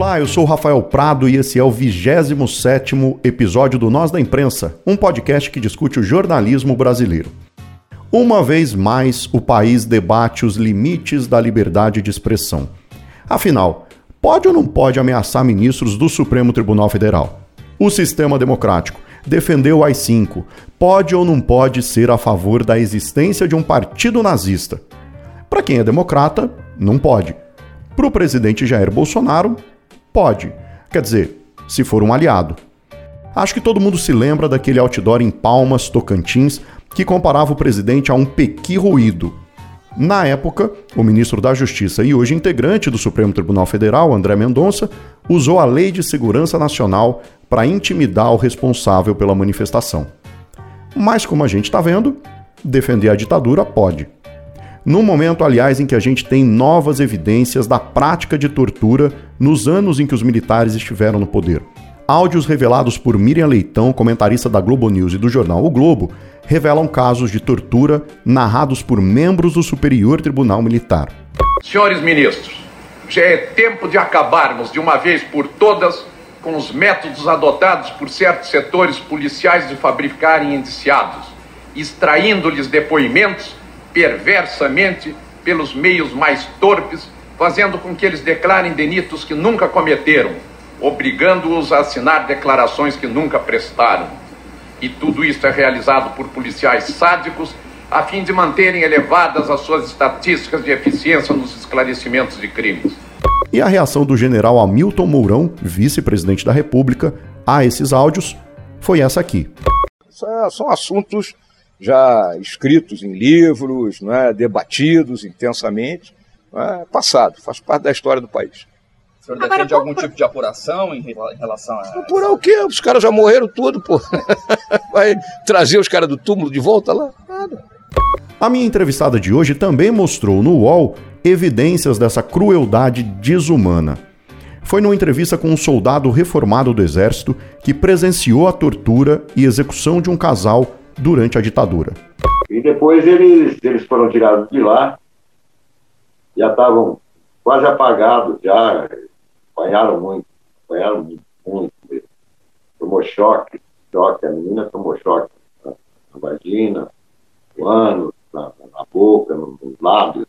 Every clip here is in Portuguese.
Olá, eu sou Rafael Prado e esse é o 27 episódio do Nós da Imprensa, um podcast que discute o jornalismo brasileiro. Uma vez mais, o país debate os limites da liberdade de expressão. Afinal, pode ou não pode ameaçar ministros do Supremo Tribunal Federal? O sistema democrático defendeu o AI-5. Pode ou não pode ser a favor da existência de um partido nazista? Para quem é democrata, não pode. Para o presidente Jair Bolsonaro, pode. Quer dizer, se for um aliado. Acho que todo mundo se lembra daquele outdoor em Palmas, Tocantins, que comparava o presidente a um pequi ruído. Na época, o ministro da Justiça e hoje integrante do Supremo Tribunal Federal, André Mendonça, usou a Lei de Segurança Nacional para intimidar o responsável pela manifestação. Mas, como a gente está vendo, defender a ditadura pode. No momento, aliás, em que a gente tem novas evidências da prática de tortura nos anos em que os militares estiveram no poder. Áudios revelados por Miriam Leitão, comentarista da Globo News e do jornal O Globo, revelam casos de tortura narrados por membros do Superior Tribunal Militar. Senhores ministros, já é tempo de acabarmos de uma vez por todas com os métodos adotados por certos setores policiais de fabricarem indiciados, extraindo-lhes depoimentos perversamente pelos meios mais torpes, fazendo com que eles declarem delitos que nunca cometeram, obrigando-os a assinar declarações que nunca prestaram. E tudo isso é realizado por policiais sádicos a fim de manterem elevadas as suas estatísticas de eficiência nos esclarecimentos de crimes. E a reação do general Hamilton Mourão, vice-presidente da República, a esses áudios foi essa aqui. São assuntos já escritos em livros, não é? debatidos intensamente, é? passado, faz parte da história do país. O senhor defende algum tipo de apuração em relação a. Apurar o quê? Os caras já morreram tudo, pô. Vai trazer os caras do túmulo de volta lá? Nada. A minha entrevistada de hoje também mostrou no UOL evidências dessa crueldade desumana. Foi numa entrevista com um soldado reformado do Exército que presenciou a tortura e execução de um casal durante a ditadura. E depois eles, eles foram tirados de lá, já estavam quase apagados, já apanharam muito, apanharam muito, mesmo. Tomou choque, choque, a menina tomou choque na, na vagina, no ânus, na, na, boca, nos lábios,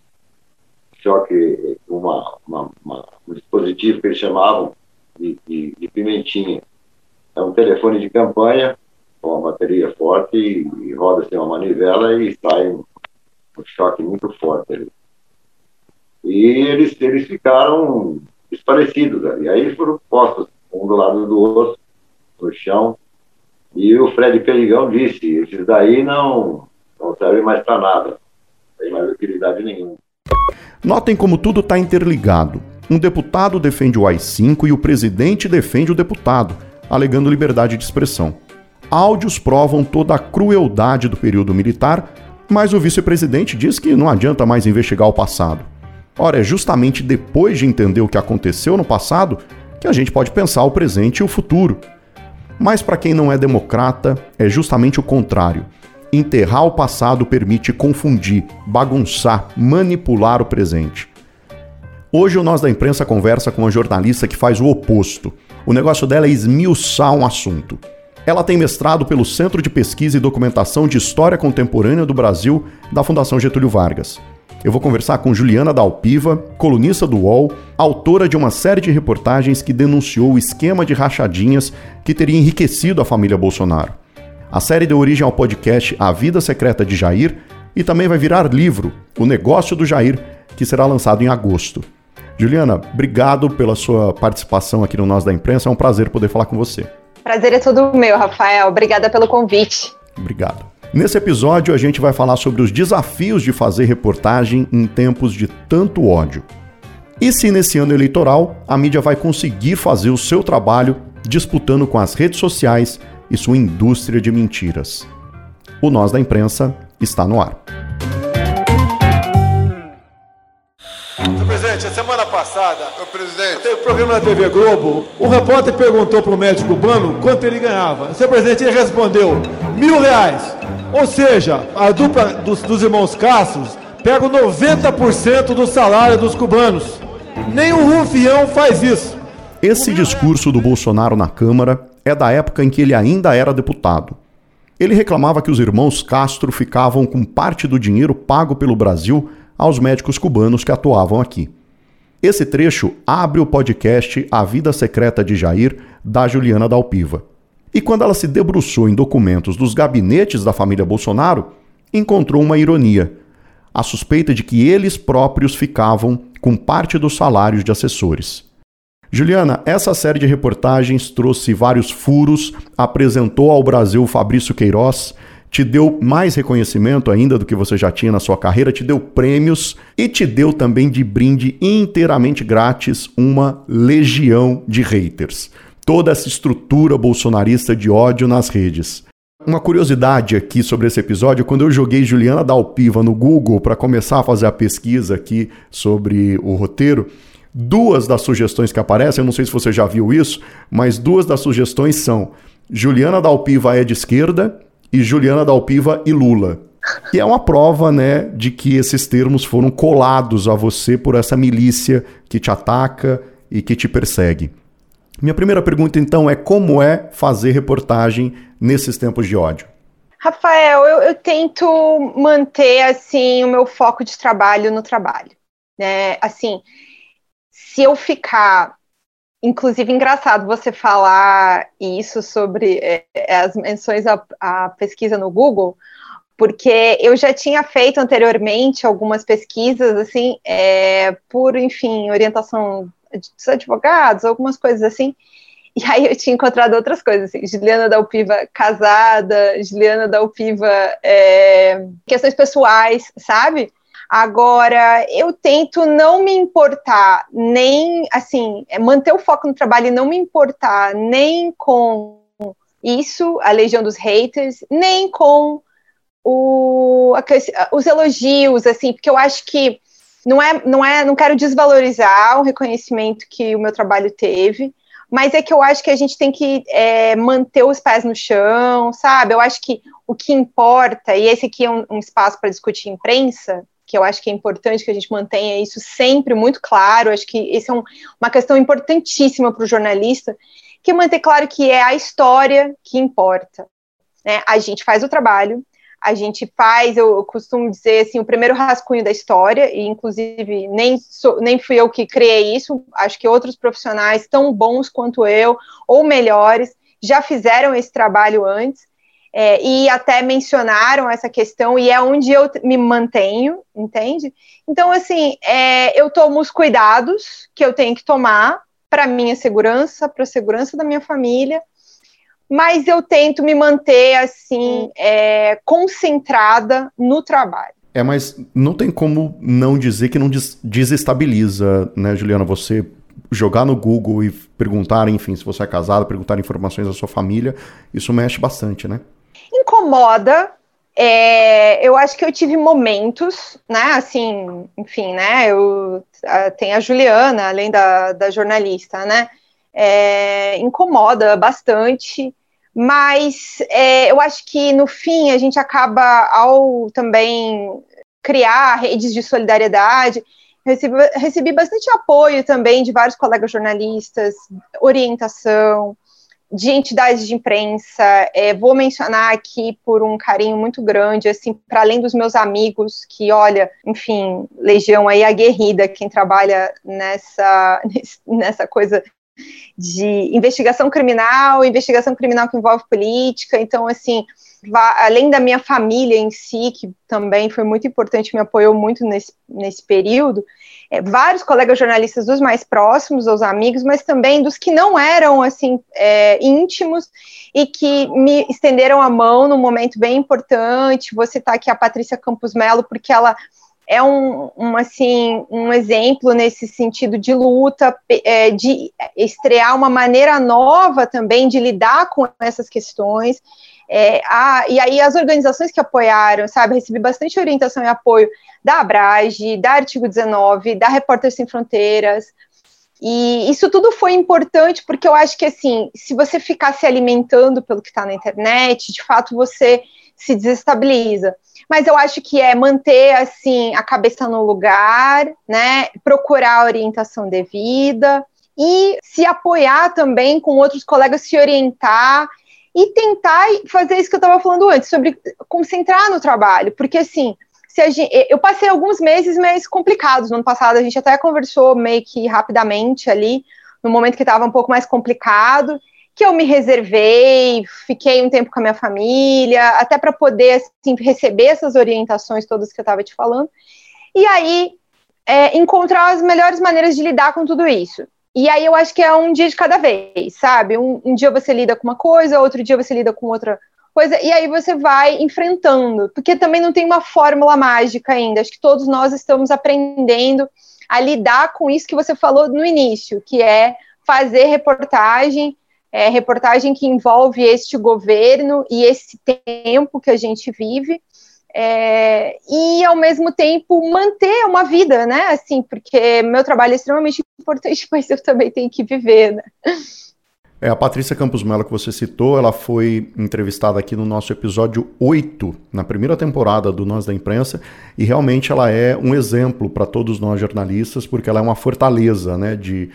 choque uma, uma, uma, um dispositivo que eles chamavam de, de, de pimentinha. É um telefone de campanha forte e, e roda assim uma manivela e sai um, um choque muito forte ali. E eles, eles ficaram desparecidos ali. Aí foram postos um do lado do outro, no chão, e o Fred Perigão disse, esses daí não, não servem mais para nada, não tem mais utilidade nenhuma. Notem como tudo está interligado. Um deputado defende o AI-5 e o presidente defende o deputado, alegando liberdade de expressão. Áudios provam toda a crueldade do período militar, mas o vice-presidente diz que não adianta mais investigar o passado. Ora, é justamente depois de entender o que aconteceu no passado que a gente pode pensar o presente e o futuro. Mas para quem não é democrata, é justamente o contrário. Enterrar o passado permite confundir, bagunçar, manipular o presente. Hoje o Nós da Imprensa conversa com uma jornalista que faz o oposto. O negócio dela é esmiuçar um assunto. Ela tem mestrado pelo Centro de Pesquisa e Documentação de História Contemporânea do Brasil da Fundação Getúlio Vargas. Eu vou conversar com Juliana Dalpiva, colunista do UOL, autora de uma série de reportagens que denunciou o esquema de rachadinhas que teria enriquecido a família Bolsonaro. A série deu origem ao podcast A Vida Secreta de Jair e também vai virar livro, O Negócio do Jair, que será lançado em agosto. Juliana, obrigado pela sua participação aqui no Nós da Imprensa, é um prazer poder falar com você. Prazer é todo meu, Rafael. Obrigada pelo convite. Obrigado. Nesse episódio, a gente vai falar sobre os desafios de fazer reportagem em tempos de tanto ódio. E se nesse ano eleitoral a mídia vai conseguir fazer o seu trabalho disputando com as redes sociais e sua indústria de mentiras. O Nós da Imprensa está no ar. Presidente, a semana passada, o presidente, teve um programa na TV Globo. O repórter perguntou para o médico cubano quanto ele ganhava. Seu presidente ele respondeu: mil reais. Ou seja, a dupla dos, dos irmãos Castros pega 90% do salário dos cubanos. Nem o Rufião faz isso. Esse discurso do Bolsonaro na Câmara é da época em que ele ainda era deputado. Ele reclamava que os irmãos Castro ficavam com parte do dinheiro pago pelo Brasil aos médicos cubanos que atuavam aqui. Esse trecho abre o podcast A Vida Secreta de Jair, da Juliana Dalpiva. E quando ela se debruçou em documentos dos gabinetes da família Bolsonaro, encontrou uma ironia: a suspeita de que eles próprios ficavam com parte dos salários de assessores. Juliana, essa série de reportagens trouxe vários furos, apresentou ao Brasil Fabrício Queiroz, te deu mais reconhecimento ainda do que você já tinha na sua carreira, te deu prêmios e te deu também de brinde inteiramente grátis uma legião de haters. Toda essa estrutura bolsonarista de ódio nas redes. Uma curiosidade aqui sobre esse episódio, quando eu joguei Juliana Dalpiva no Google para começar a fazer a pesquisa aqui sobre o roteiro, duas das sugestões que aparecem, eu não sei se você já viu isso, mas duas das sugestões são Juliana Dalpiva é de esquerda e Juliana Dalpiva e Lula. E é uma prova, né, de que esses termos foram colados a você por essa milícia que te ataca e que te persegue. Minha primeira pergunta, então, é como é fazer reportagem nesses tempos de ódio? Rafael, eu, eu, tento manter assim o meu foco de trabalho no trabalho, né? Assim, se eu ficar, inclusive engraçado você falar isso sobre é, as menções à, à pesquisa no Google, porque eu já tinha feito anteriormente algumas pesquisas assim, é, por enfim orientação dos advogados, algumas coisas assim. E aí eu tinha encontrado outras coisas, assim, Juliana Dalpiva casada, Juliana Dalpiva é, questões pessoais, sabe? Agora, eu tento não me importar nem, assim, é, manter o foco no trabalho e não me importar nem com isso, a legião dos haters, nem com o, os elogios, assim, porque eu acho que não é, não é, não quero desvalorizar o reconhecimento que o meu trabalho teve, mas é que eu acho que a gente tem que é, manter os pés no chão, sabe? Eu acho que o que importa, e esse aqui é um, um espaço para discutir imprensa, que eu acho que é importante que a gente mantenha isso sempre muito claro, acho que isso é um, uma questão importantíssima para o jornalista, que manter claro que é a história que importa. Né? A gente faz o trabalho, a gente faz, eu costumo dizer assim, o primeiro rascunho da história, e inclusive nem, sou, nem fui eu que criei isso, acho que outros profissionais tão bons quanto eu, ou melhores, já fizeram esse trabalho antes, é, e até mencionaram essa questão, e é onde eu me mantenho, entende? Então, assim, é, eu tomo os cuidados que eu tenho que tomar para minha segurança, para a segurança da minha família, mas eu tento me manter assim é, concentrada no trabalho. É, mas não tem como não dizer que não des desestabiliza, né, Juliana? Você jogar no Google e perguntar, enfim, se você é casada, perguntar informações da sua família, isso mexe bastante, né? Incomoda. É, eu acho que eu tive momentos, né, assim, enfim, né, eu tem a Juliana, além da, da jornalista, né, é, incomoda bastante, mas é, eu acho que no fim a gente acaba ao também criar redes de solidariedade. Recebi, recebi bastante apoio também de vários colegas jornalistas, orientação, de entidades de imprensa. É, vou mencionar aqui por um carinho muito grande, assim, para além dos meus amigos, que, olha, enfim, Legião aí aguerrida, quem trabalha nessa, nessa coisa de investigação criminal, investigação criminal que envolve política. Então, assim, além da minha família em si, que também foi muito importante, me apoiou muito nesse, nesse período, é, vários colegas jornalistas dos mais próximos, os amigos, mas também dos que não eram, assim, é, íntimos e que me estenderam a mão num momento bem importante. Você está aqui a Patrícia Campos Melo, porque ela é um, um, assim, um exemplo nesse sentido de luta, é, de estrear uma maneira nova também de lidar com essas questões. É, a, e aí as organizações que apoiaram, sabe, recebi bastante orientação e apoio da Abrage, da Artigo 19, da Repórter Sem Fronteiras, e isso tudo foi importante porque eu acho que assim, se você ficar se alimentando pelo que está na internet, de fato você se desestabiliza. Mas eu acho que é manter assim a cabeça no lugar, né? Procurar a orientação devida e se apoiar também com outros colegas, se orientar e tentar fazer isso que eu estava falando antes, sobre concentrar no trabalho, porque assim, Gente, eu passei alguns meses mais complicados. No ano passado, a gente até conversou meio que rapidamente ali, no momento que estava um pouco mais complicado, que eu me reservei, fiquei um tempo com a minha família, até para poder assim, receber essas orientações todas que eu estava te falando, e aí é, encontrar as melhores maneiras de lidar com tudo isso. E aí eu acho que é um dia de cada vez, sabe? Um, um dia você lida com uma coisa, outro dia você lida com outra coisa, e aí você vai enfrentando, porque também não tem uma fórmula mágica ainda. Acho que todos nós estamos aprendendo a lidar com isso que você falou no início, que é fazer reportagem, é, reportagem que envolve este governo e esse tempo que a gente vive. É, e ao mesmo tempo manter uma vida, né? Assim, porque meu trabalho é extremamente importante, mas eu também tenho que viver, né? É, a Patrícia Campos Mello que você citou, ela foi entrevistada aqui no nosso episódio 8, na primeira temporada do Nós da Imprensa, e realmente ela é um exemplo para todos nós jornalistas, porque ela é uma fortaleza, né, de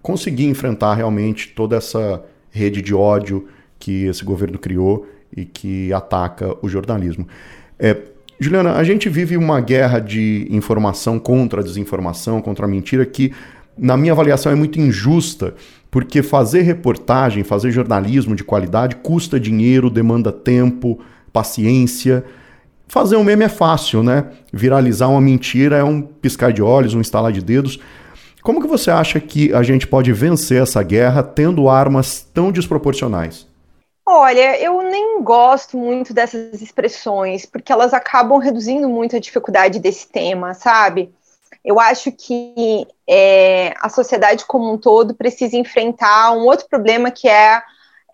conseguir enfrentar realmente toda essa rede de ódio que esse governo criou e que ataca o jornalismo. É, Juliana, a gente vive uma guerra de informação contra a desinformação, contra a mentira, que, na minha avaliação, é muito injusta porque fazer reportagem, fazer jornalismo de qualidade custa dinheiro, demanda tempo, paciência. Fazer um meme é fácil, né? Viralizar uma mentira é um piscar de olhos, um estalar de dedos. Como que você acha que a gente pode vencer essa guerra tendo armas tão desproporcionais? Olha, eu nem gosto muito dessas expressões, porque elas acabam reduzindo muito a dificuldade desse tema, sabe? Eu acho que é, a sociedade como um todo precisa enfrentar um outro problema que é,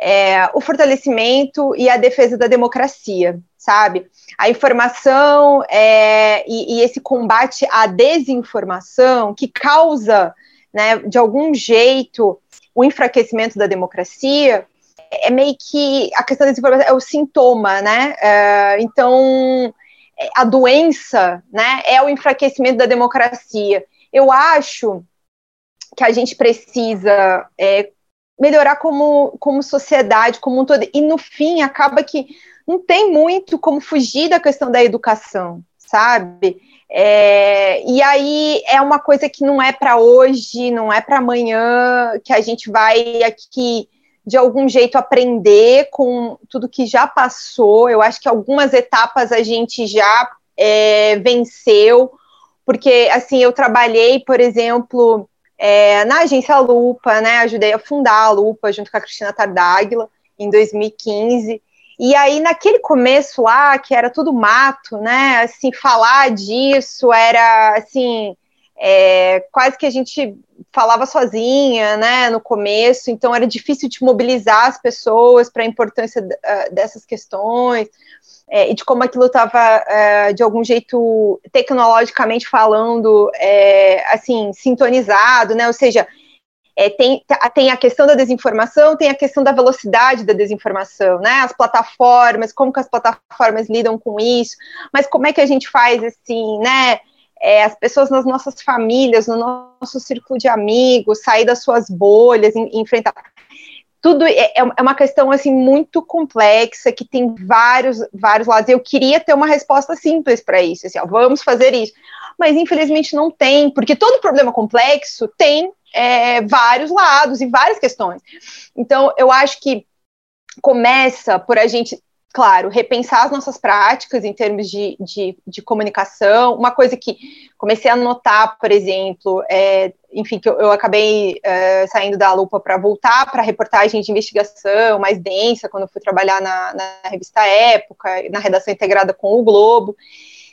é o fortalecimento e a defesa da democracia, sabe? A informação é, e, e, esse combate à desinformação que causa, né, de algum jeito, o enfraquecimento da democracia é meio que a questão da desinformação é o sintoma, né? É, então a doença, né, é o enfraquecimento da democracia. Eu acho que a gente precisa é, melhorar como, como sociedade, como um todo, e no fim acaba que não tem muito como fugir da questão da educação, sabe? É, e aí é uma coisa que não é para hoje, não é para amanhã, que a gente vai aqui de algum jeito aprender com tudo que já passou. Eu acho que algumas etapas a gente já é, venceu, porque assim eu trabalhei, por exemplo, é, na agência Lupa, né? Ajudei a fundar a Lupa junto com a Cristina Tardáguila em 2015. E aí, naquele começo lá, que era tudo mato, né? Assim, falar disso era assim, é, quase que a gente falava sozinha, né, no começo, então era difícil de mobilizar as pessoas para a importância uh, dessas questões é, e de como aquilo estava, é, de algum jeito, tecnologicamente falando, é, assim, sintonizado, né, ou seja, é, tem, tem a questão da desinformação, tem a questão da velocidade da desinformação, né? As plataformas, como que as plataformas lidam com isso, mas como é que a gente faz assim, né? É, as pessoas nas nossas famílias, no nosso círculo de amigos, sair das suas bolhas, em, enfrentar. Tudo é, é, é uma questão assim muito complexa que tem vários vários lados. Eu queria ter uma resposta simples para isso, assim, ó, vamos fazer isso, mas infelizmente não tem, porque todo problema complexo tem é, vários lados e várias questões. Então eu acho que começa por a gente claro, repensar as nossas práticas em termos de, de, de comunicação. Uma coisa que comecei a notar, por exemplo, é, enfim, que eu, eu acabei é, saindo da lupa para voltar para reportagem de investigação mais densa, quando fui trabalhar na, na revista Época, na redação integrada com o Globo.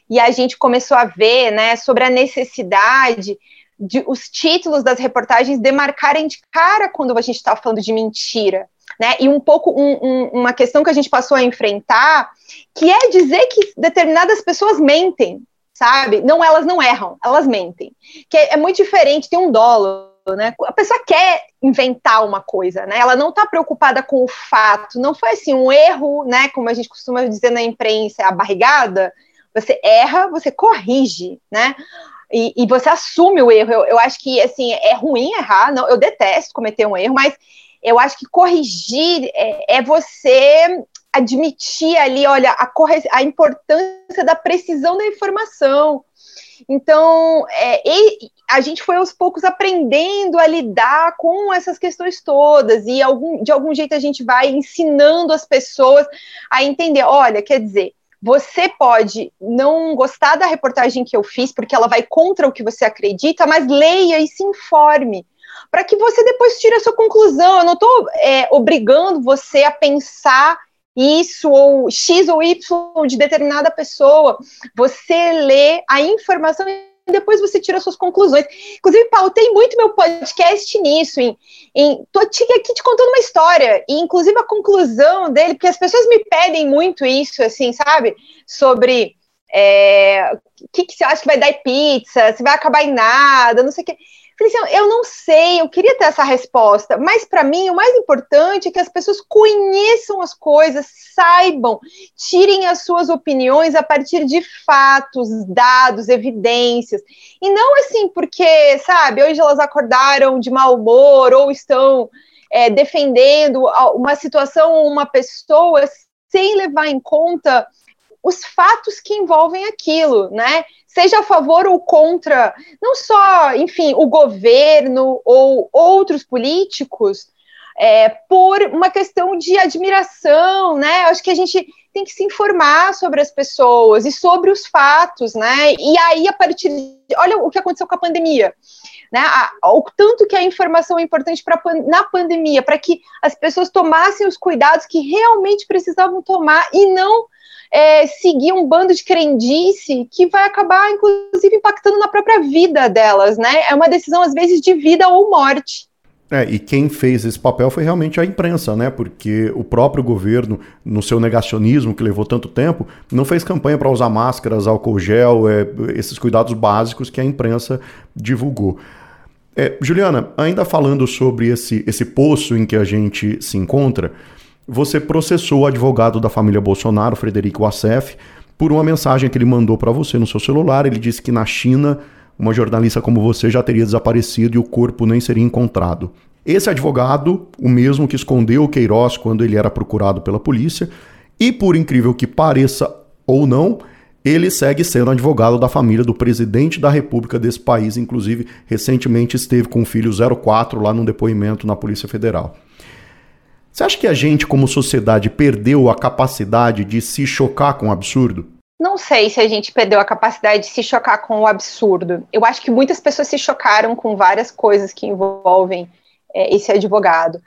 E a gente começou a ver né, sobre a necessidade de os títulos das reportagens demarcarem de cara quando a gente está falando de mentira né? E um pouco um, um, uma questão que a gente passou a enfrentar, que é dizer que determinadas pessoas mentem, sabe? Não, elas não erram, elas mentem. Que é, é muito diferente, tem um dolo, né? A pessoa quer inventar uma coisa, né? Ela não está preocupada com o fato. Não foi assim um erro, né? Como a gente costuma dizer na imprensa, a barrigada. Você erra, você corrige, né? e, e, você assume o erro. Eu, eu, acho que assim é ruim errar, não, eu detesto cometer um erro, mas eu acho que corrigir é, é você admitir ali, olha, a, a, importância da precisão da informação. Então, é, a gente foi aos poucos aprendendo a lidar com essas questões todas, e algum, de algum jeito a gente vai ensinando as pessoas a entender: olha, quer dizer, você pode não gostar da reportagem que eu fiz, porque ela vai contra o que você acredita, mas leia e se informe, para que você depois tire a sua conclusão. Eu não estou é, obrigando você a pensar isso ou X ou Y de determinada pessoa. Você lê a informação e depois você tira suas conclusões. Inclusive, pautei muito meu podcast nisso. Em, em, aqui te contando uma história, e inclusive a conclusão dele, porque as pessoas me pedem muito isso, assim, sabe? Sobre é, o que, que você acha que vai dar em pizza, se vai acabar em nada, não sei o que. Assim, eu não sei, eu queria ter essa resposta, mas para mim o mais importante é que as pessoas conheçam as coisas, saibam, tirem as suas opiniões a partir de fatos, dados, evidências. E não assim porque, sabe, hoje elas acordaram de mau humor ou estão é, defendendo uma situação ou uma pessoa sem levar em conta os fatos que envolvem aquilo, né? Seja a favor ou contra, não só, enfim, o governo ou outros políticos, é, por uma questão de admiração, né? Acho que a gente tem que se informar sobre as pessoas e sobre os fatos, né? E aí, a partir de. Olha o que aconteceu com a pandemia. Né, o tanto que a informação é importante pra, na pandemia, para que as pessoas tomassem os cuidados que realmente precisavam tomar e não é, seguir um bando de crendice que vai acabar, inclusive, impactando na própria vida delas, né? É uma decisão, às vezes, de vida ou morte. É, e quem fez esse papel foi realmente a imprensa, né? Porque o próprio governo, no seu negacionismo, que levou tanto tempo, não fez campanha para usar máscaras, álcool gel, é, esses cuidados básicos que a imprensa divulgou. É, Juliana, ainda falando sobre esse, esse poço em que a gente se encontra, você processou o advogado da família Bolsonaro, Frederico Assef, por uma mensagem que ele mandou para você no seu celular. Ele disse que na China uma jornalista como você já teria desaparecido e o corpo nem seria encontrado. Esse advogado, o mesmo que escondeu o Queiroz quando ele era procurado pela polícia, e por incrível que pareça ou não, ele segue sendo advogado da família do presidente da República desse país, inclusive recentemente esteve com o filho 04 lá num depoimento na Polícia Federal. Você acha que a gente, como sociedade, perdeu a capacidade de se chocar com o absurdo? Não sei se a gente perdeu a capacidade de se chocar com o absurdo. Eu acho que muitas pessoas se chocaram com várias coisas que envolvem é, esse advogado.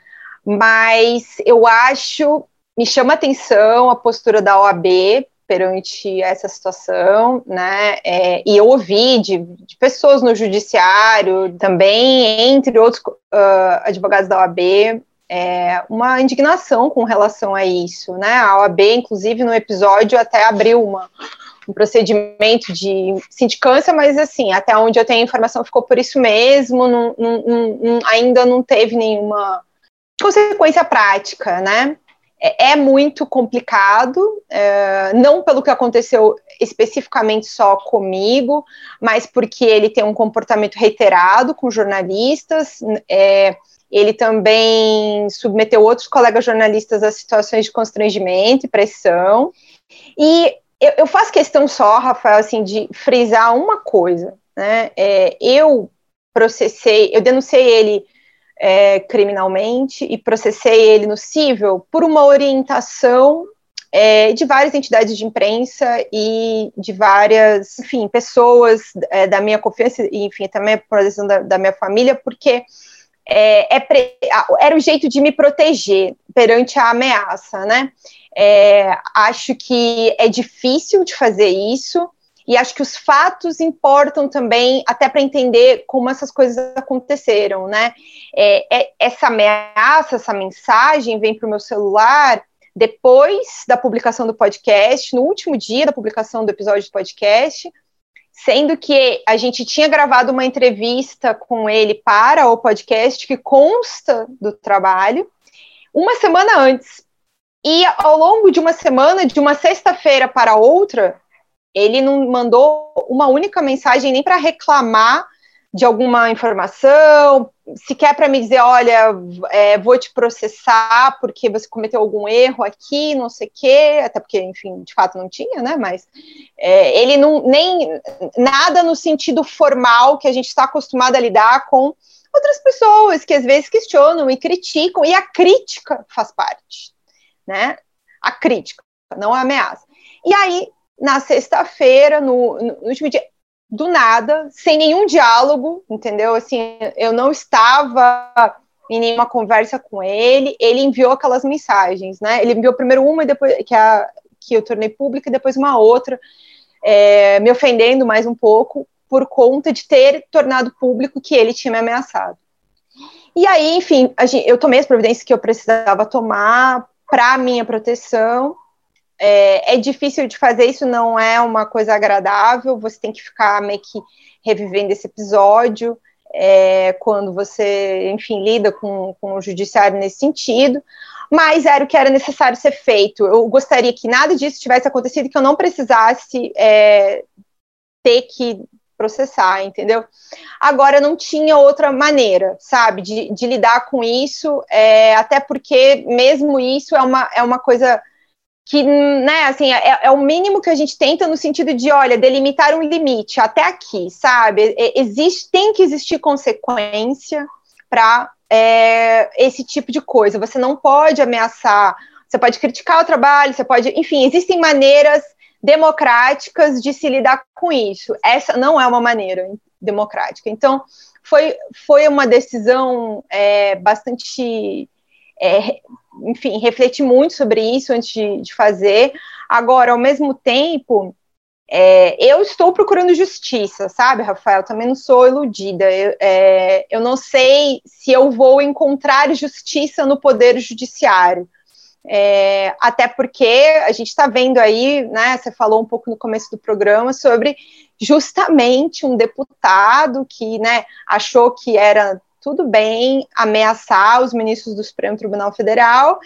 Mas eu acho, me chama atenção a postura da OAB perante essa situação, né? É, e eu ouvi de, de, pessoas no judiciário, também, entre outros uh, advogados da OAB, é, uma indignação com relação a isso, né? A OAB, inclusive, no episódio até abriu uma, um procedimento de sindicância, mas assim, até onde eu tenho informação ficou por isso mesmo, não, não, não, ainda não teve nenhuma consequência prática, né? É, é muito complicado, é, não pelo que aconteceu especificamente só comigo, mas porque ele tem um comportamento reiterado com jornalistas, é, ele também submeteu outros colegas jornalistas a situações de constrangimento e pressão. E eu, eu faço questão só, Rafael, assim, de frisar uma coisa. Né? É, eu processei, eu denunciei ele é, criminalmente e processei ele no cível por uma orientação é, de várias entidades de imprensa e de várias, enfim, pessoas é, da minha confiança, e, enfim, também por decisão da, da minha família, porque é, é pre... era o jeito de me proteger perante a ameaça, né? É, acho que é difícil de fazer isso e acho que os fatos importam também até para entender como essas coisas aconteceram, né? É, é essa ameaça, essa mensagem vem para o meu celular depois da publicação do podcast, no último dia da publicação do episódio do podcast, sendo que a gente tinha gravado uma entrevista com ele para o podcast que consta do trabalho uma semana antes. E ao longo de uma semana, de uma sexta-feira para outra, Ele não mandou uma única mensagem nem para reclamar de alguma informação, sequer para me dizer, olha, é, vou te processar porque você cometeu algum erro aqui, não sei o quê, até porque, enfim, de fato não tinha, né? Mas é, ele não nem nada no sentido formal que a gente está acostumado a lidar com outras pessoas que às vezes questionam e criticam, e a crítica faz parte, né? A crítica, não a ameaça. E aí, na sexta-feira, no, no último dia, do nada, sem nenhum diálogo, entendeu? Assim, eu não estava em nenhuma conversa com ele, ele enviou aquelas mensagens, né? Ele enviou primeiro uma e depois que, a, que eu tornei pública e depois uma outra, é, me ofendendo mais um pouco por conta de ter tornado público que ele tinha me ameaçado. E aí, enfim, eu tomei as providências que eu precisava tomar para minha proteção é, é, difícil de fazer, isso não é uma coisa agradável, você tem que ficar meio que revivendo esse episódio, é, quando você, enfim, lida com, com o judiciário nesse sentido, mas era o que era necessário ser feito. Eu gostaria que nada disso tivesse acontecido, que eu não precisasse é, ter que processar, entendeu? Agora não tinha outra maneira, sabe, de, de lidar com isso, é, até porque mesmo isso é uma, é uma coisa que, né, assim, é, é, o mínimo que a gente tenta no sentido de, olha, delimitar um limite até aqui, sabe? Existe, tem que existir consequência para é, esse tipo de coisa. Você não pode ameaçar, você pode criticar o trabalho, você pode, enfim, existem maneiras democráticas de se lidar com isso. Essa não é uma maneira democrática. Então, foi, foi uma decisão é, bastante é, enfim, refleti muito sobre isso antes de, de fazer. Agora, ao mesmo tempo, é, eu estou procurando justiça, sabe, Rafael? Também não sou iludida. Eu, é, eu não sei se eu vou encontrar justiça no poder judiciário. É, até porque a gente está vendo aí, né? Você falou um pouco no começo do programa sobre justamente um deputado que, né, achou que era tudo bem ameaçar os ministros do Supremo Tribunal Federal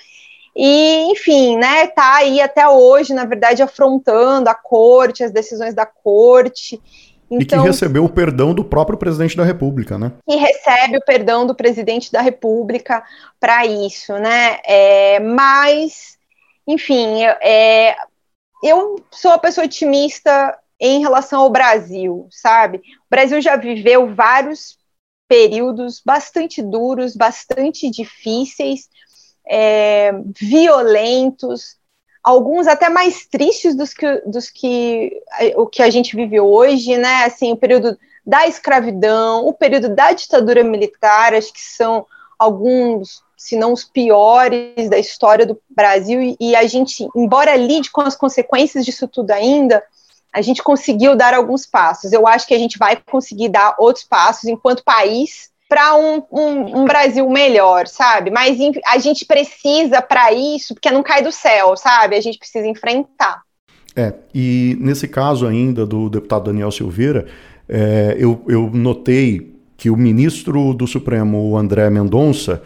e, enfim, né, tá aí até hoje, na verdade, afrontando a corte, as decisões da corte. Então, e que então recebeu o perdão do próprio presidente da República, né? E recebe o perdão do presidente da República para isso, né? É, mas, enfim, é, eu sou uma pessoa otimista em relação ao Brasil, sabe? O Brasil já viveu vários períodos bastante duros, bastante difíceis, é, violentos, alguns até mais tristes dos que, dos que o que a gente vive hoje, né? Assim, o período da escravidão, o período da ditadura militar, acho que são alguns, se não os piores da história do Brasil, e, e a gente, embora lide com as consequências disso tudo ainda, a gente conseguiu dar alguns passos. Eu acho que a gente vai conseguir dar outros passos enquanto país para um, um, um, Brasil melhor, sabe? Mas a gente precisa para isso, porque não cai do céu, sabe? A gente precisa enfrentar. É, e nesse caso ainda do deputado Daniel Silveira, é, eu, eu notei que o ministro do Supremo, André Mendonça,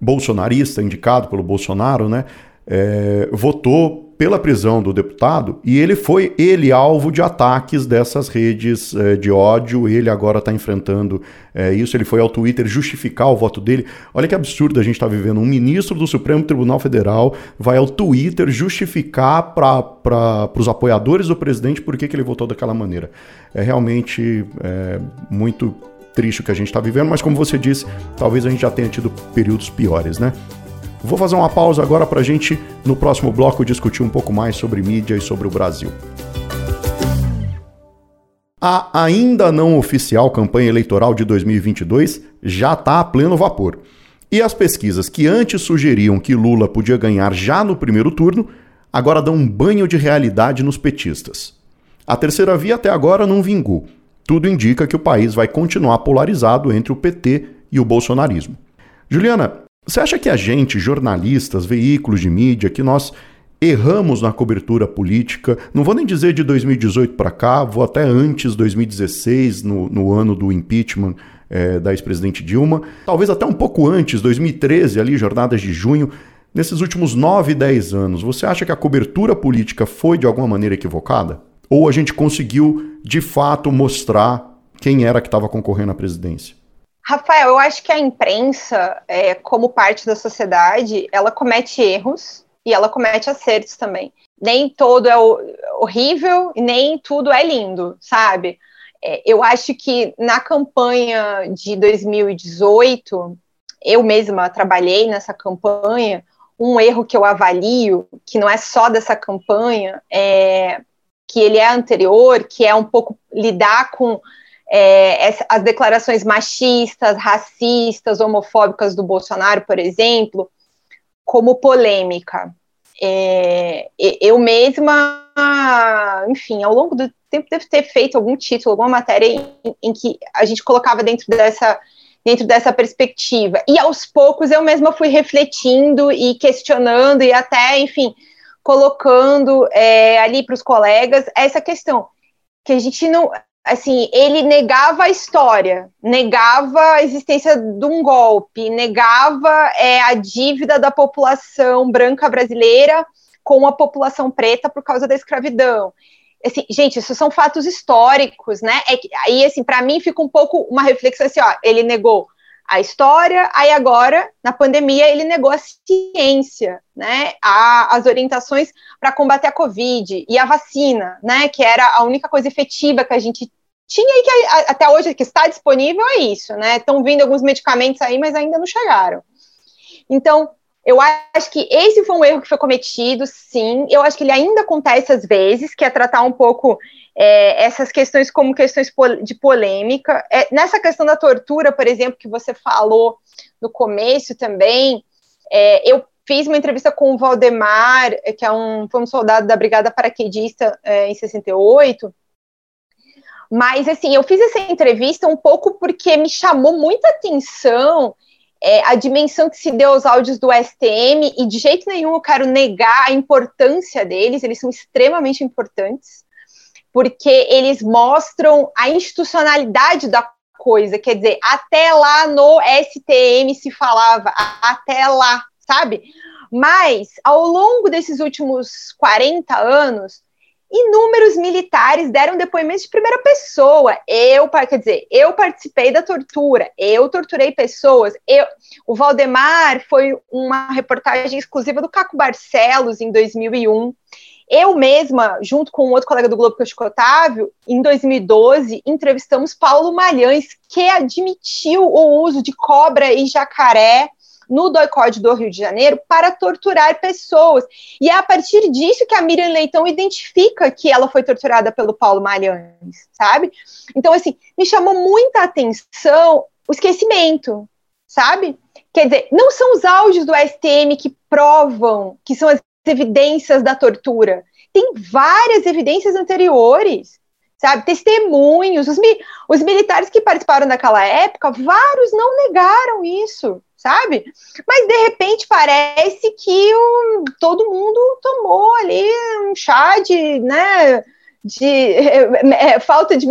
bolsonarista, indicado pelo Bolsonaro, né, é, votou pela prisão do deputado e ele foi ele alvo de ataques dessas redes é, de ódio. Ele agora está enfrentando é, isso. Ele foi ao Twitter justificar o voto dele. Olha que absurdo a gente está vivendo. Um ministro do Supremo Tribunal Federal vai ao Twitter justificar para os apoiadores do presidente por que, que ele votou daquela maneira. É realmente é, muito triste o que a gente está vivendo, mas como você disse, talvez a gente já tenha tido períodos piores, né? Vou fazer uma pausa agora para a gente, no próximo bloco, discutir um pouco mais sobre mídia e sobre o Brasil. A ainda não oficial campanha eleitoral de 2022 já está a pleno vapor. E as pesquisas que antes sugeriam que Lula podia ganhar já no primeiro turno, agora dão um banho de realidade nos petistas. A terceira via até agora não vingou. Tudo indica que o país vai continuar polarizado entre o PT e o bolsonarismo. Juliana, você acha que a gente, jornalistas, veículos de mídia, que nós erramos na cobertura política, não vou nem dizer de 2018 para cá, vou até antes, 2016, no, no ano do impeachment é, da ex-presidente Dilma, talvez até um pouco antes, 2013, ali, jornadas de junho. Nesses últimos 9, 10 anos, você acha que a cobertura política foi de alguma maneira equivocada? Ou a gente conseguiu, de fato, mostrar quem era que estava concorrendo à presidência? Rafael, eu acho que a imprensa, é, como parte da sociedade, ela comete erros e ela comete acertos também. Nem todo é horrível, nem tudo é lindo, sabe? É, eu acho que na campanha de 2018, eu mesma trabalhei nessa campanha. Um erro que eu avalio, que não é só dessa campanha, é que ele é anterior, que é um pouco lidar com é, as declarações machistas, racistas, homofóbicas do Bolsonaro, por exemplo, como polêmica. É, eu mesma, enfim, ao longo do tempo devo ter feito algum título, alguma matéria em, em, que a gente colocava dentro dessa dentro dessa perspectiva. E aos poucos eu mesma fui refletindo e questionando e até, enfim, colocando é, ali para os colegas essa questão que a gente não, assim, ele negava a história, negava a existência de um golpe, negava é, a dívida da população branca brasileira com a população preta por causa da escravidão assim, gente, isso são fatos históricos, né? É que, aí, assim, para mim fica um pouco uma reflexão assim, ó, ele negou a história, aí agora, na pandemia, ele negou a ciência, né? A, as orientações para combater a Covid e a vacina, né? Que era a única coisa efetiva que a gente tinha e que até hoje que está disponível é isso, né? Estão vindo alguns medicamentos aí, mas ainda não chegaram. Então, eu acho que esse foi um erro que foi cometido, sim. Eu acho que ele ainda acontece às vezes, que é tratar um pouco é, essas questões como questões de polêmica. É, nessa questão da tortura, por exemplo, que você falou no começo também, é, eu fiz uma entrevista com o Valdemar, é, que é um, foi um soldado da Brigada Paraquedista é, em 68. Mas, assim, eu fiz essa entrevista um pouco porque me chamou muita atenção é, a dimensão que se deu aos áudios do STM, e de jeito nenhum eu quero negar a importância deles, eles são extremamente importantes, porque eles mostram a institucionalidade da coisa, quer dizer, até lá no STM se falava, até lá, sabe? Mas, ao longo desses últimos 40 anos, inúmeros militares deram depoimentos de primeira pessoa. Eu, quer dizer, eu participei da tortura, eu torturei pessoas. Eu, o Valdemar foi uma reportagem exclusiva do Caco Barcelos em 2001. Eu mesma, junto com um outro colega do Globo, que é o Chico Otávio, em 2012, entrevistamos Paulo Malhães, que admitiu o uso de cobra e jacaré no doicode do Rio de Janeiro para torturar pessoas. E é a partir disso que a Miriam Leitão identifica que ela foi torturada pelo Paulo Malhães, sabe? Então, assim, me chamou muita atenção o esquecimento, sabe? Quer dizer, não são os áudios do STM que provam que são as evidências da tortura. Tem várias evidências anteriores, sabe? Testemunhos. Os, mi os militares que participaram daquela época, vários não negaram isso sabe? Mas de repente parece que o, todo mundo tomou ali um chá de, né? De é, é, falta de.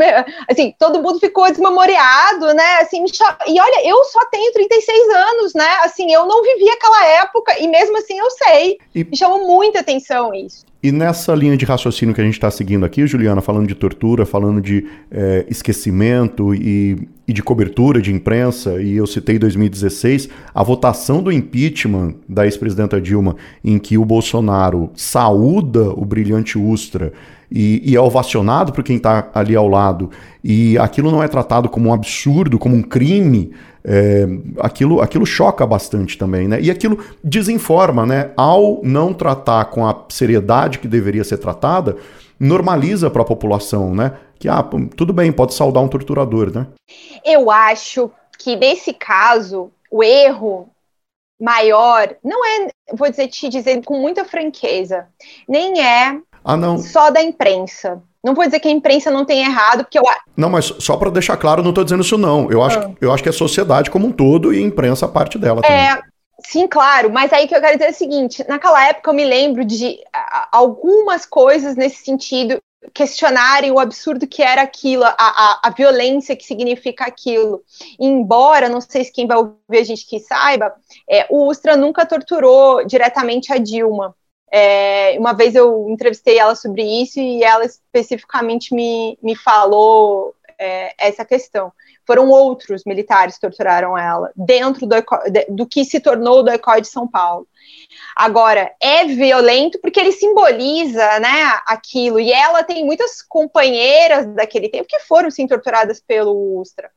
Assim, todo mundo ficou desmemoriado, né? Assim, e olha, eu só tenho 36 anos, né? Assim, eu não vivi aquela época e mesmo assim eu sei. E... Me chamou muita atenção isso. E nessa linha de raciocínio que a gente está seguindo aqui, Juliana, falando de tortura, falando de é, esquecimento e, e, de cobertura de imprensa, e eu citei 2016, a votação do impeachment da ex-presidenta Dilma, em que o Bolsonaro saúda o brilhante Ustra e, e é ovacionado por quem está ali ao lado, e aquilo não é tratado como um absurdo, como um crime, é, aquilo, aquilo choca bastante também, né? E aquilo desinforma, né? Ao não tratar com a seriedade que deveria ser tratada, normaliza para a população, né? Que, ah, tudo bem, pode saudar um torturador, né? Eu acho que nesse caso, o erro maior não é, vou dizer, te dizer com muita franqueza, nem é ah, só da imprensa. Não vou dizer que a imprensa não tem errado, porque eu. Não, mas só para deixar claro, não estou dizendo isso, não. Eu acho, ah. eu acho que é a sociedade como um todo e a imprensa parte dela é, também. Sim, claro, mas aí que eu quero dizer é o seguinte: naquela época eu me lembro de algumas coisas nesse sentido questionarem o absurdo que era aquilo, a, a, a violência que significa aquilo. E embora, não sei se quem vai ouvir a gente que saiba, é, o Ustra nunca torturou diretamente a Dilma É, uma vez eu entrevistei ela sobre isso e ela especificamente me, me falou é, essa questão. Foram outros militares que torturaram ela, dentro do, do que se tornou o DOICOI de São Paulo. Agora, é violento porque ele simboliza né, aquilo, e ela tem muitas companheiras daquele tempo que foram, sim, torturadas pelo Ustra.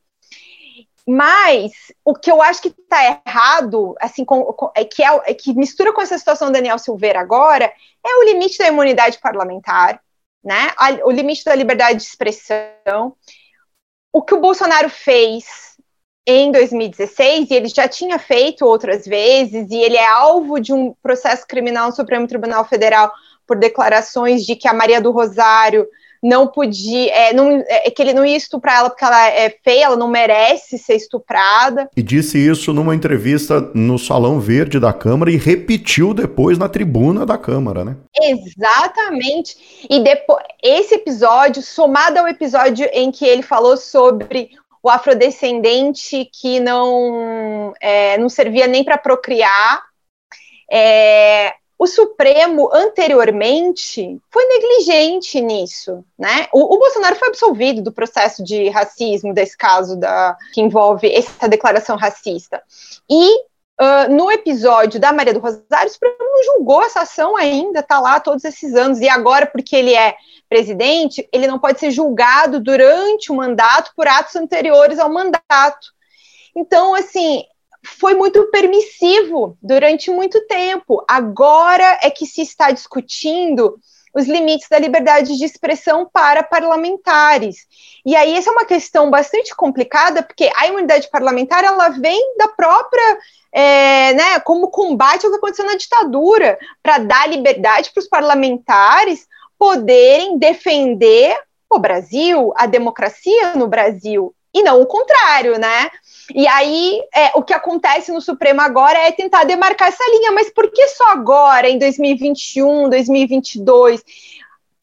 Mas o que eu acho que está errado, assim, com, com, é, que é, é, que mistura com essa situação do Daniel Silveira agora, é o limite da imunidade parlamentar, né? O limite da liberdade de expressão. O que o Bolsonaro fez em 2016, e ele já tinha feito outras vezes, e ele é alvo de um processo criminal no Supremo Tribunal Federal por declarações de que a Maria do Rosário não podia, é, não, é, que ele não ia estuprar ela porque ela é feia, ela não merece ser estuprada. E disse isso numa entrevista no Salão Verde da Câmara e repetiu depois na tribuna da Câmara, né? Exatamente. E depois, esse episódio, somado ao episódio em que ele falou sobre o afrodescendente que não, é, não servia nem para procriar, é, o Supremo, anteriormente, foi negligente nisso, né? O, o, Bolsonaro foi absolvido do processo de racismo, desse caso da, que envolve essa declaração racista. E uh, no episódio da Maria do Rosário, o Supremo não julgou essa ação ainda, está lá todos esses anos, e agora, porque ele é presidente, ele não pode ser julgado durante o mandato por atos anteriores ao mandato. Então, assim, foi muito permissivo durante muito tempo. Agora é que se está discutindo os limites da liberdade de expressão para parlamentares. E aí essa é uma questão bastante complicada, porque a imunidade parlamentar ela vem da própria é, né, como combate ao que aconteceu na ditadura, para dar liberdade para os parlamentares poderem defender o Brasil, a democracia no Brasil, e não o contrário, né? E aí, é, o que acontece no Supremo agora é tentar demarcar essa linha, mas por que só agora, em 2021, 2022?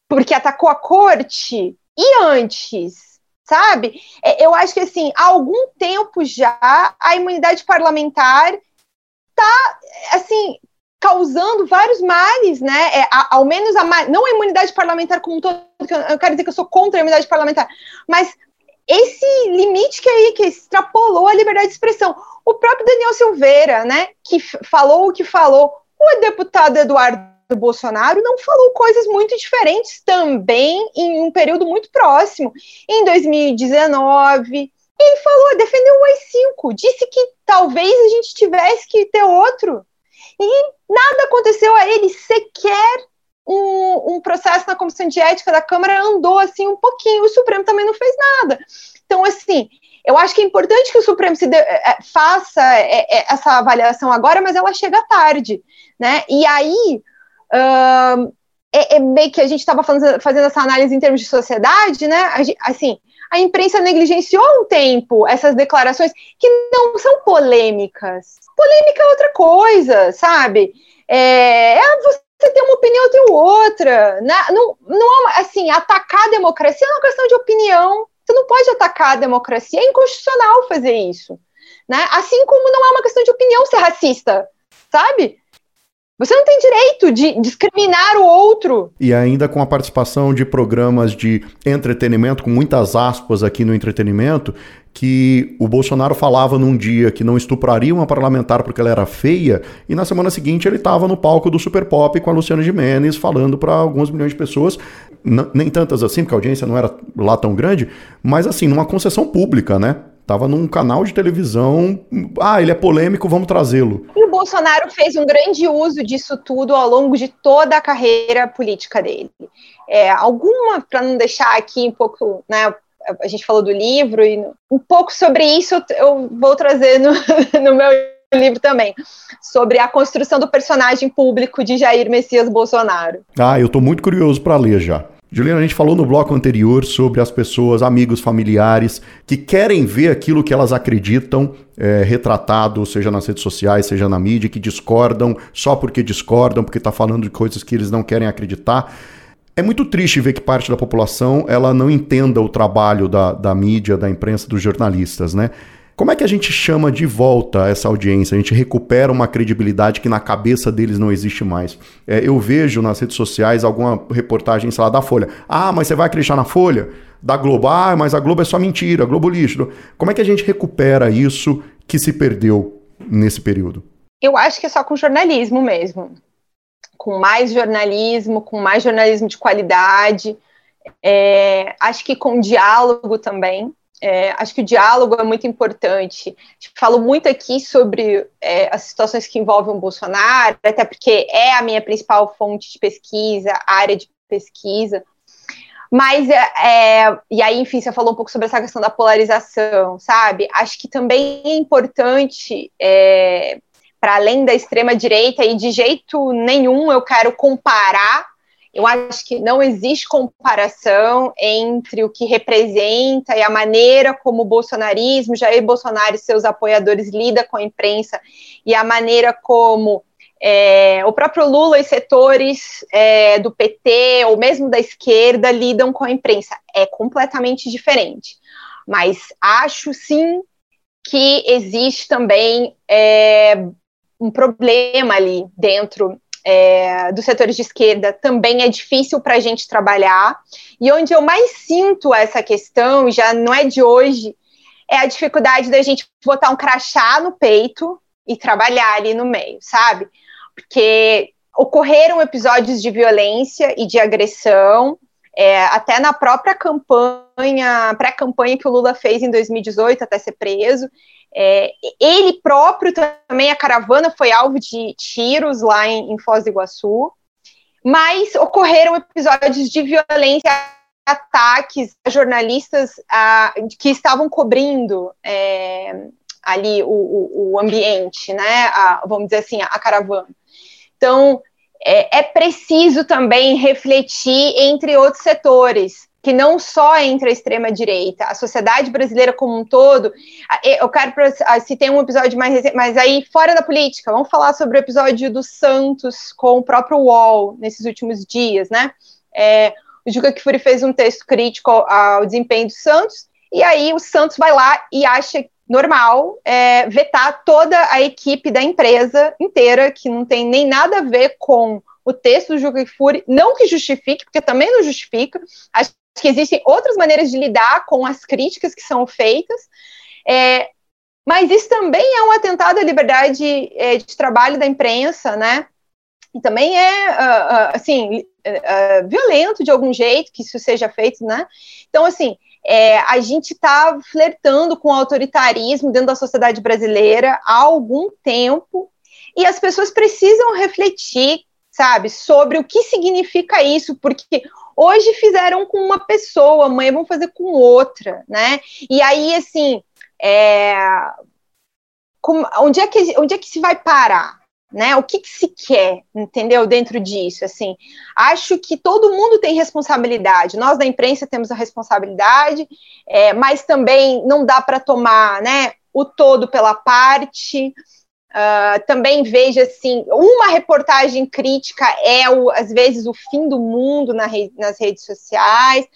Porque atacou a corte? E antes? Sabe? É, eu acho que, assim, há algum tempo já, a imunidade parlamentar está, assim, causando vários males, né? É, ao menos a não a imunidade parlamentar como um todo, eu quero dizer que eu sou contra a imunidade parlamentar, mas esse limite que aí que extrapolou a liberdade de expressão. O próprio Daniel Silveira, né, que falou o que falou, o deputado Eduardo Bolsonaro não falou coisas muito diferentes também em um período muito próximo. Em 2019, ele falou, defendeu o AI-5, disse que talvez a gente tivesse que ter outro. E nada aconteceu a ele sequer um, um, processo na Comissão de Ética da Câmara andou assim um pouquinho, o Supremo também não fez nada. Então, assim, eu acho que é importante que o Supremo de, é, faça é, é, essa avaliação agora, mas ela chega tarde, né? E aí, uh, é, é, meio que a gente estava fazendo essa análise em termos de sociedade, né? Assim, a imprensa negligenciou um tempo essas declarações que não são polêmicas. Polêmica é outra coisa, sabe? É, é você você tem uma opinião, eu tenho outra. Né? Não, não é assim, atacar a democracia é uma questão de opinião. Você não pode atacar a democracia, é inconstitucional fazer isso. Né? Assim como não é uma questão de opinião ser racista, sabe? Você não tem direito de discriminar o outro. E ainda com a participação de programas de entretenimento, com muitas aspas aqui no entretenimento, que o Bolsonaro falava num dia que não estupraria uma parlamentar porque ela era feia, e na semana seguinte ele estava no palco do Super Pop com a Luciana Gimenez falando para alguns milhões de pessoas, nem tantas assim, porque a audiência não era lá tão grande, mas assim, numa concessão pública, né? Tava num canal de televisão. Ah, ele é polêmico, vamos trazê-lo. E o Bolsonaro fez um grande uso disso tudo ao longo de toda a carreira política dele. É, alguma, para não deixar aqui um pouco, né? A gente falou do livro, e um pouco sobre isso eu vou trazer no, no meu livro também, sobre a construção do personagem público de Jair Messias Bolsonaro. Ah, eu estou muito curioso para ler já. Juliana, a gente falou no bloco anterior sobre as pessoas, amigos, familiares, que querem ver aquilo que elas acreditam é, retratado, seja nas redes sociais, seja na mídia, que discordam só porque discordam, porque está falando de coisas que eles não querem acreditar. É muito triste ver que parte da população ela não entenda o trabalho da, da mídia, da imprensa, dos jornalistas, né? Como é que a gente chama de volta essa audiência? A gente recupera uma credibilidade que na cabeça deles não existe mais. É, eu vejo nas redes sociais alguma reportagem, sei lá, da Folha. Ah, mas você vai acreditar na Folha? Da Globo? Ah, mas a Globo é só mentira, Globo lixo. Como é que a gente recupera isso que se perdeu nesse período? Eu acho que é só com jornalismo mesmo. Com mais jornalismo, com mais jornalismo de qualidade. É, acho que com diálogo também. É, acho que o diálogo é muito importante. Falo muito aqui sobre é, as situações que envolvem o Bolsonaro, até porque é a minha principal fonte de pesquisa, área de pesquisa. Mas, é, é, e aí, enfim, você falou um pouco sobre essa questão da polarização, sabe? Acho que também é importante, é, para além da extrema-direita, e de jeito nenhum eu quero comparar eu acho que não existe comparação entre o que representa e a maneira como o bolsonarismo, Jair Bolsonaro e seus apoiadores lida com a imprensa e a maneira como é, o próprio Lula e setores é, do PT ou mesmo da esquerda lidam com a imprensa. É completamente diferente. Mas acho sim que existe também é, um problema ali dentro é, dos setores de esquerda também é difícil para a gente trabalhar. E onde eu mais sinto essa questão, já não é de hoje, é a dificuldade da gente botar um crachá no peito e trabalhar ali no meio, sabe? Porque ocorreram episódios de violência e de agressão, é, até na própria campanha, pré-campanha que o Lula fez em 2018 até ser preso, é, ele próprio também, a caravana foi alvo de tiros lá em, em Foz do Iguaçu, mas ocorreram episódios de violência, ataques a jornalistas a, que estavam cobrindo é, ali o, o, o, ambiente, né? A, vamos dizer assim, a, caravana. Então, é, é preciso também refletir entre outros setores que não só entre a extrema direita, a sociedade brasileira como um todo. Eu quero se tem um episódio mais recente, mas aí fora da política, vamos falar sobre o episódio do Santos com o próprio UOL nesses últimos dias, né? É, o Juca Kifuri fez um texto crítico ao desempenho do Santos, e aí o Santos vai lá e acha normal é, vetar toda a equipe da empresa inteira, que não tem nem nada a ver com o texto do Juca Kifuri, não que justifique, porque também não justifica, acho que existem outras maneiras de lidar com as críticas que são feitas, é, mas isso também é um atentado à liberdade é, de trabalho da imprensa, né? E também é, uh, uh, assim, uh, violento de algum jeito que isso seja feito, né? Então, assim, é, a gente está flertando com o autoritarismo dentro da sociedade brasileira há algum tempo, e as pessoas precisam refletir, sabe, sobre o que significa isso, porque Hoje fizeram com uma pessoa, amanhã vão fazer com outra, né? E aí, assim, é... onde, é que, onde é que se vai parar? Né? O que, que, se quer, entendeu? Dentro disso, assim, acho que todo mundo tem responsabilidade. Nós da imprensa temos a responsabilidade, é, mas também não dá para tomar, né? O todo pela parte. Uh, também vejo assim, uma reportagem crítica é o, às vezes o fim do mundo na nas redes sociais.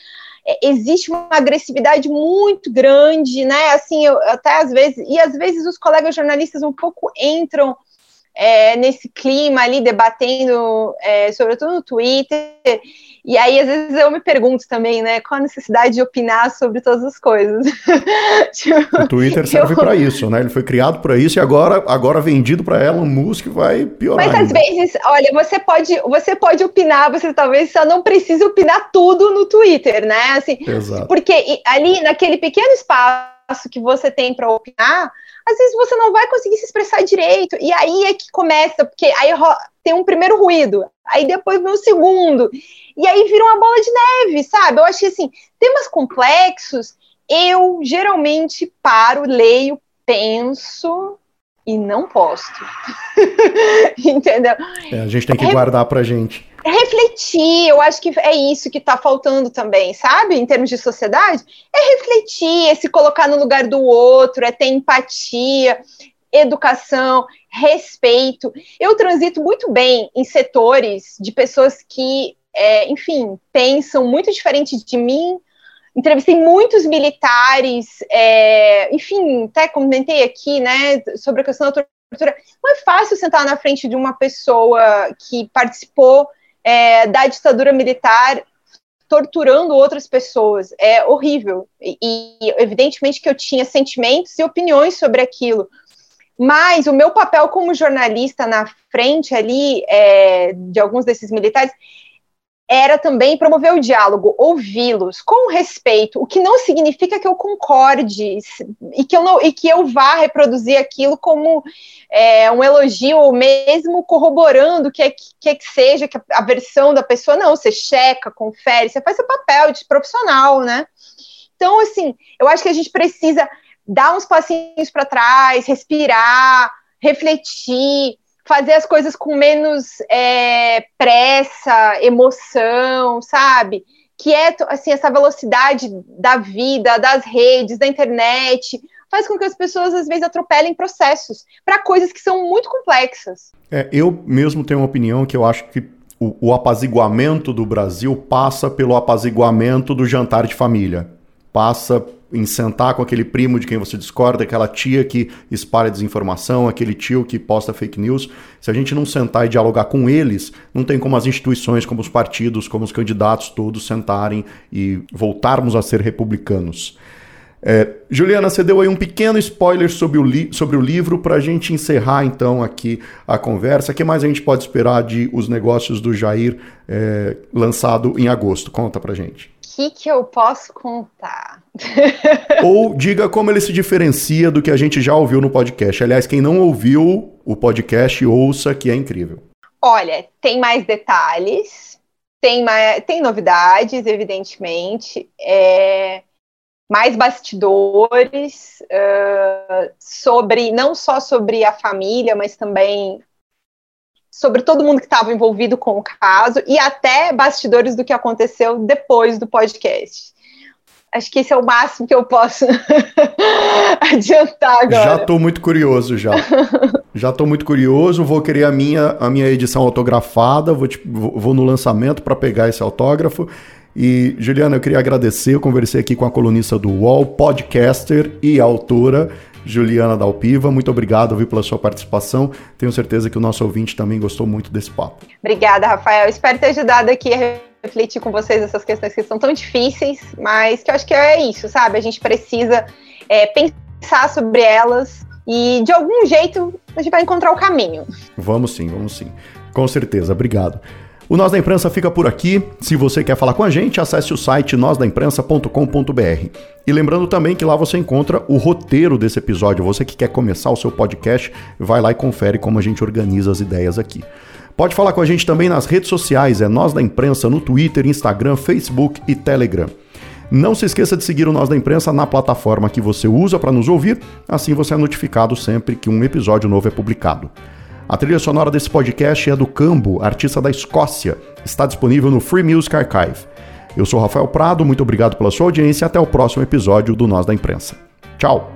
É, existe uma agressividade muito grande, né? Assim, eu, até às vezes, e às vezes os colegas jornalistas um pouco entram é, nesse clima ali, debatendo, é, sobretudo no Twitter, e aí, às vezes, eu me pergunto também, né, qual a necessidade de opinar sobre todas as coisas. tipo, o Twitter serve eu... para isso, né? Ele foi criado para isso e agora, agora vendido para Elon Musk vai piorar. Mas às vezes, olha, você pode, você pode opinar, você talvez só não precise opinar tudo no Twitter, né? Assim, Exato. Porque ali, naquele pequeno espaço que você tem para opinar, às vezes você não vai conseguir se expressar direito. E aí é que começa, porque aí tem um primeiro ruído, aí depois vem o segundo, e aí vira uma bola de neve, sabe? Eu acho que assim, temas complexos, eu geralmente paro, leio, penso e não posto. Entendeu? É, a gente tem que é, guardar pra gente. Refletir, eu acho que é isso que tá faltando também, sabe? Em termos de sociedade, é refletir, é se colocar no lugar do outro, é ter empatia, educação, respeito. Eu transito muito bem em setores de pessoas que, é, enfim, pensam muito diferente de mim, entrevistei muitos militares, é, enfim, até comentei aqui, né, sobre a questão da tortura. Não é fácil sentar na frente de uma pessoa que participou é, da ditadura militar torturando outras pessoas. É horrível. E, e, evidentemente que eu tinha sentimentos e opiniões sobre aquilo. Mas o meu papel como jornalista na frente ali é, de alguns desses militares era também promover o diálogo, ouvi-los com respeito, o que não significa que eu concorde e que eu, não, e que eu vá reproduzir aquilo como é, um elogio ou mesmo corroborando que é que, é que seja que a versão da pessoa, não, você checa, confere, você faz seu papel de profissional, né? Então, assim, eu acho que a gente precisa dar uns passinhos para trás, respirar, refletir, fazer as coisas com menos é, pressa, emoção, sabe? Que é assim essa velocidade da vida, das redes, da internet, faz com que as pessoas às vezes atropelem processos para coisas que são muito complexas. É, eu mesmo tenho uma opinião que eu acho que o, o apaziguamento do Brasil passa pelo apaziguamento do jantar de família. Passa em sentar com aquele primo de quem você discorda, aquela tia que espalha desinformação, aquele tio que posta fake news. Se a gente não sentar e dialogar com eles, não tem como as instituições, como os partidos, como os candidatos todos sentarem e voltarmos a ser republicanos. É, Juliana, você deu aí um pequeno spoiler sobre o, li sobre o livro para a gente encerrar então aqui a conversa. O que mais a gente pode esperar de Os Negócios do Jair é, lançado em agosto? Conta para gente que, que eu posso contar? Ou diga como ele se diferencia do que a gente já ouviu no podcast. Aliás, quem não ouviu o podcast, ouça que é incrível. Olha, tem mais detalhes, tem, mais, tem novidades, evidentemente, é, mais bastidores uh, sobre não só sobre a família, mas também sobre todo mundo que estava envolvido com o caso e até bastidores do que aconteceu depois do podcast. Acho que esse é o máximo que eu posso adiantar agora. Já estou muito curioso já. já estou muito curioso, vou querer a minha, a minha edição autografada, vou, te, vou no lançamento para pegar esse autógrafo. E, Juliana, eu queria agradecer, eu conversei aqui com a colunista do UOL, podcaster e autora, Juliana Dalpiva. Muito obrigado viu, pela sua participação. Tenho certeza que o nosso ouvinte também gostou muito desse papo. Obrigada, Rafael. Espero ter ajudado aqui a refletir com vocês essas questões que são tão difíceis, mas que eu acho que é isso, sabe? A gente precisa é, pensar sobre elas e, de algum jeito, a gente vai encontrar o caminho. Vamos sim, vamos sim. Com certeza. Obrigado. O Nós da Imprensa fica por aqui. Se você quer falar com a gente, acesse o site nósdaimprensa.com.br. E lembrando também que lá você encontra o roteiro desse episódio. Você que quer começar o seu podcast, vai lá e confere como a gente organiza as ideias aqui. Pode falar com a gente também nas redes sociais, é Nós da Imprensa no Twitter, Instagram, Facebook e Telegram. Não se esqueça de seguir o Nós da Imprensa na plataforma que você usa para nos ouvir, assim você é notificado sempre que um episódio novo é publicado. A trilha sonora desse podcast é do Cambo, artista da Escócia. Está disponível no Free Music Archive. Eu sou Rafael Prado, muito obrigado pela sua audiência e até o próximo episódio do Nós da Imprensa. Tchau!